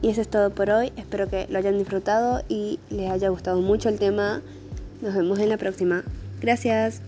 Y eso es todo por hoy. Espero que lo hayan disfrutado y les haya gustado mucho el tema. Nos vemos en la próxima. Gracias.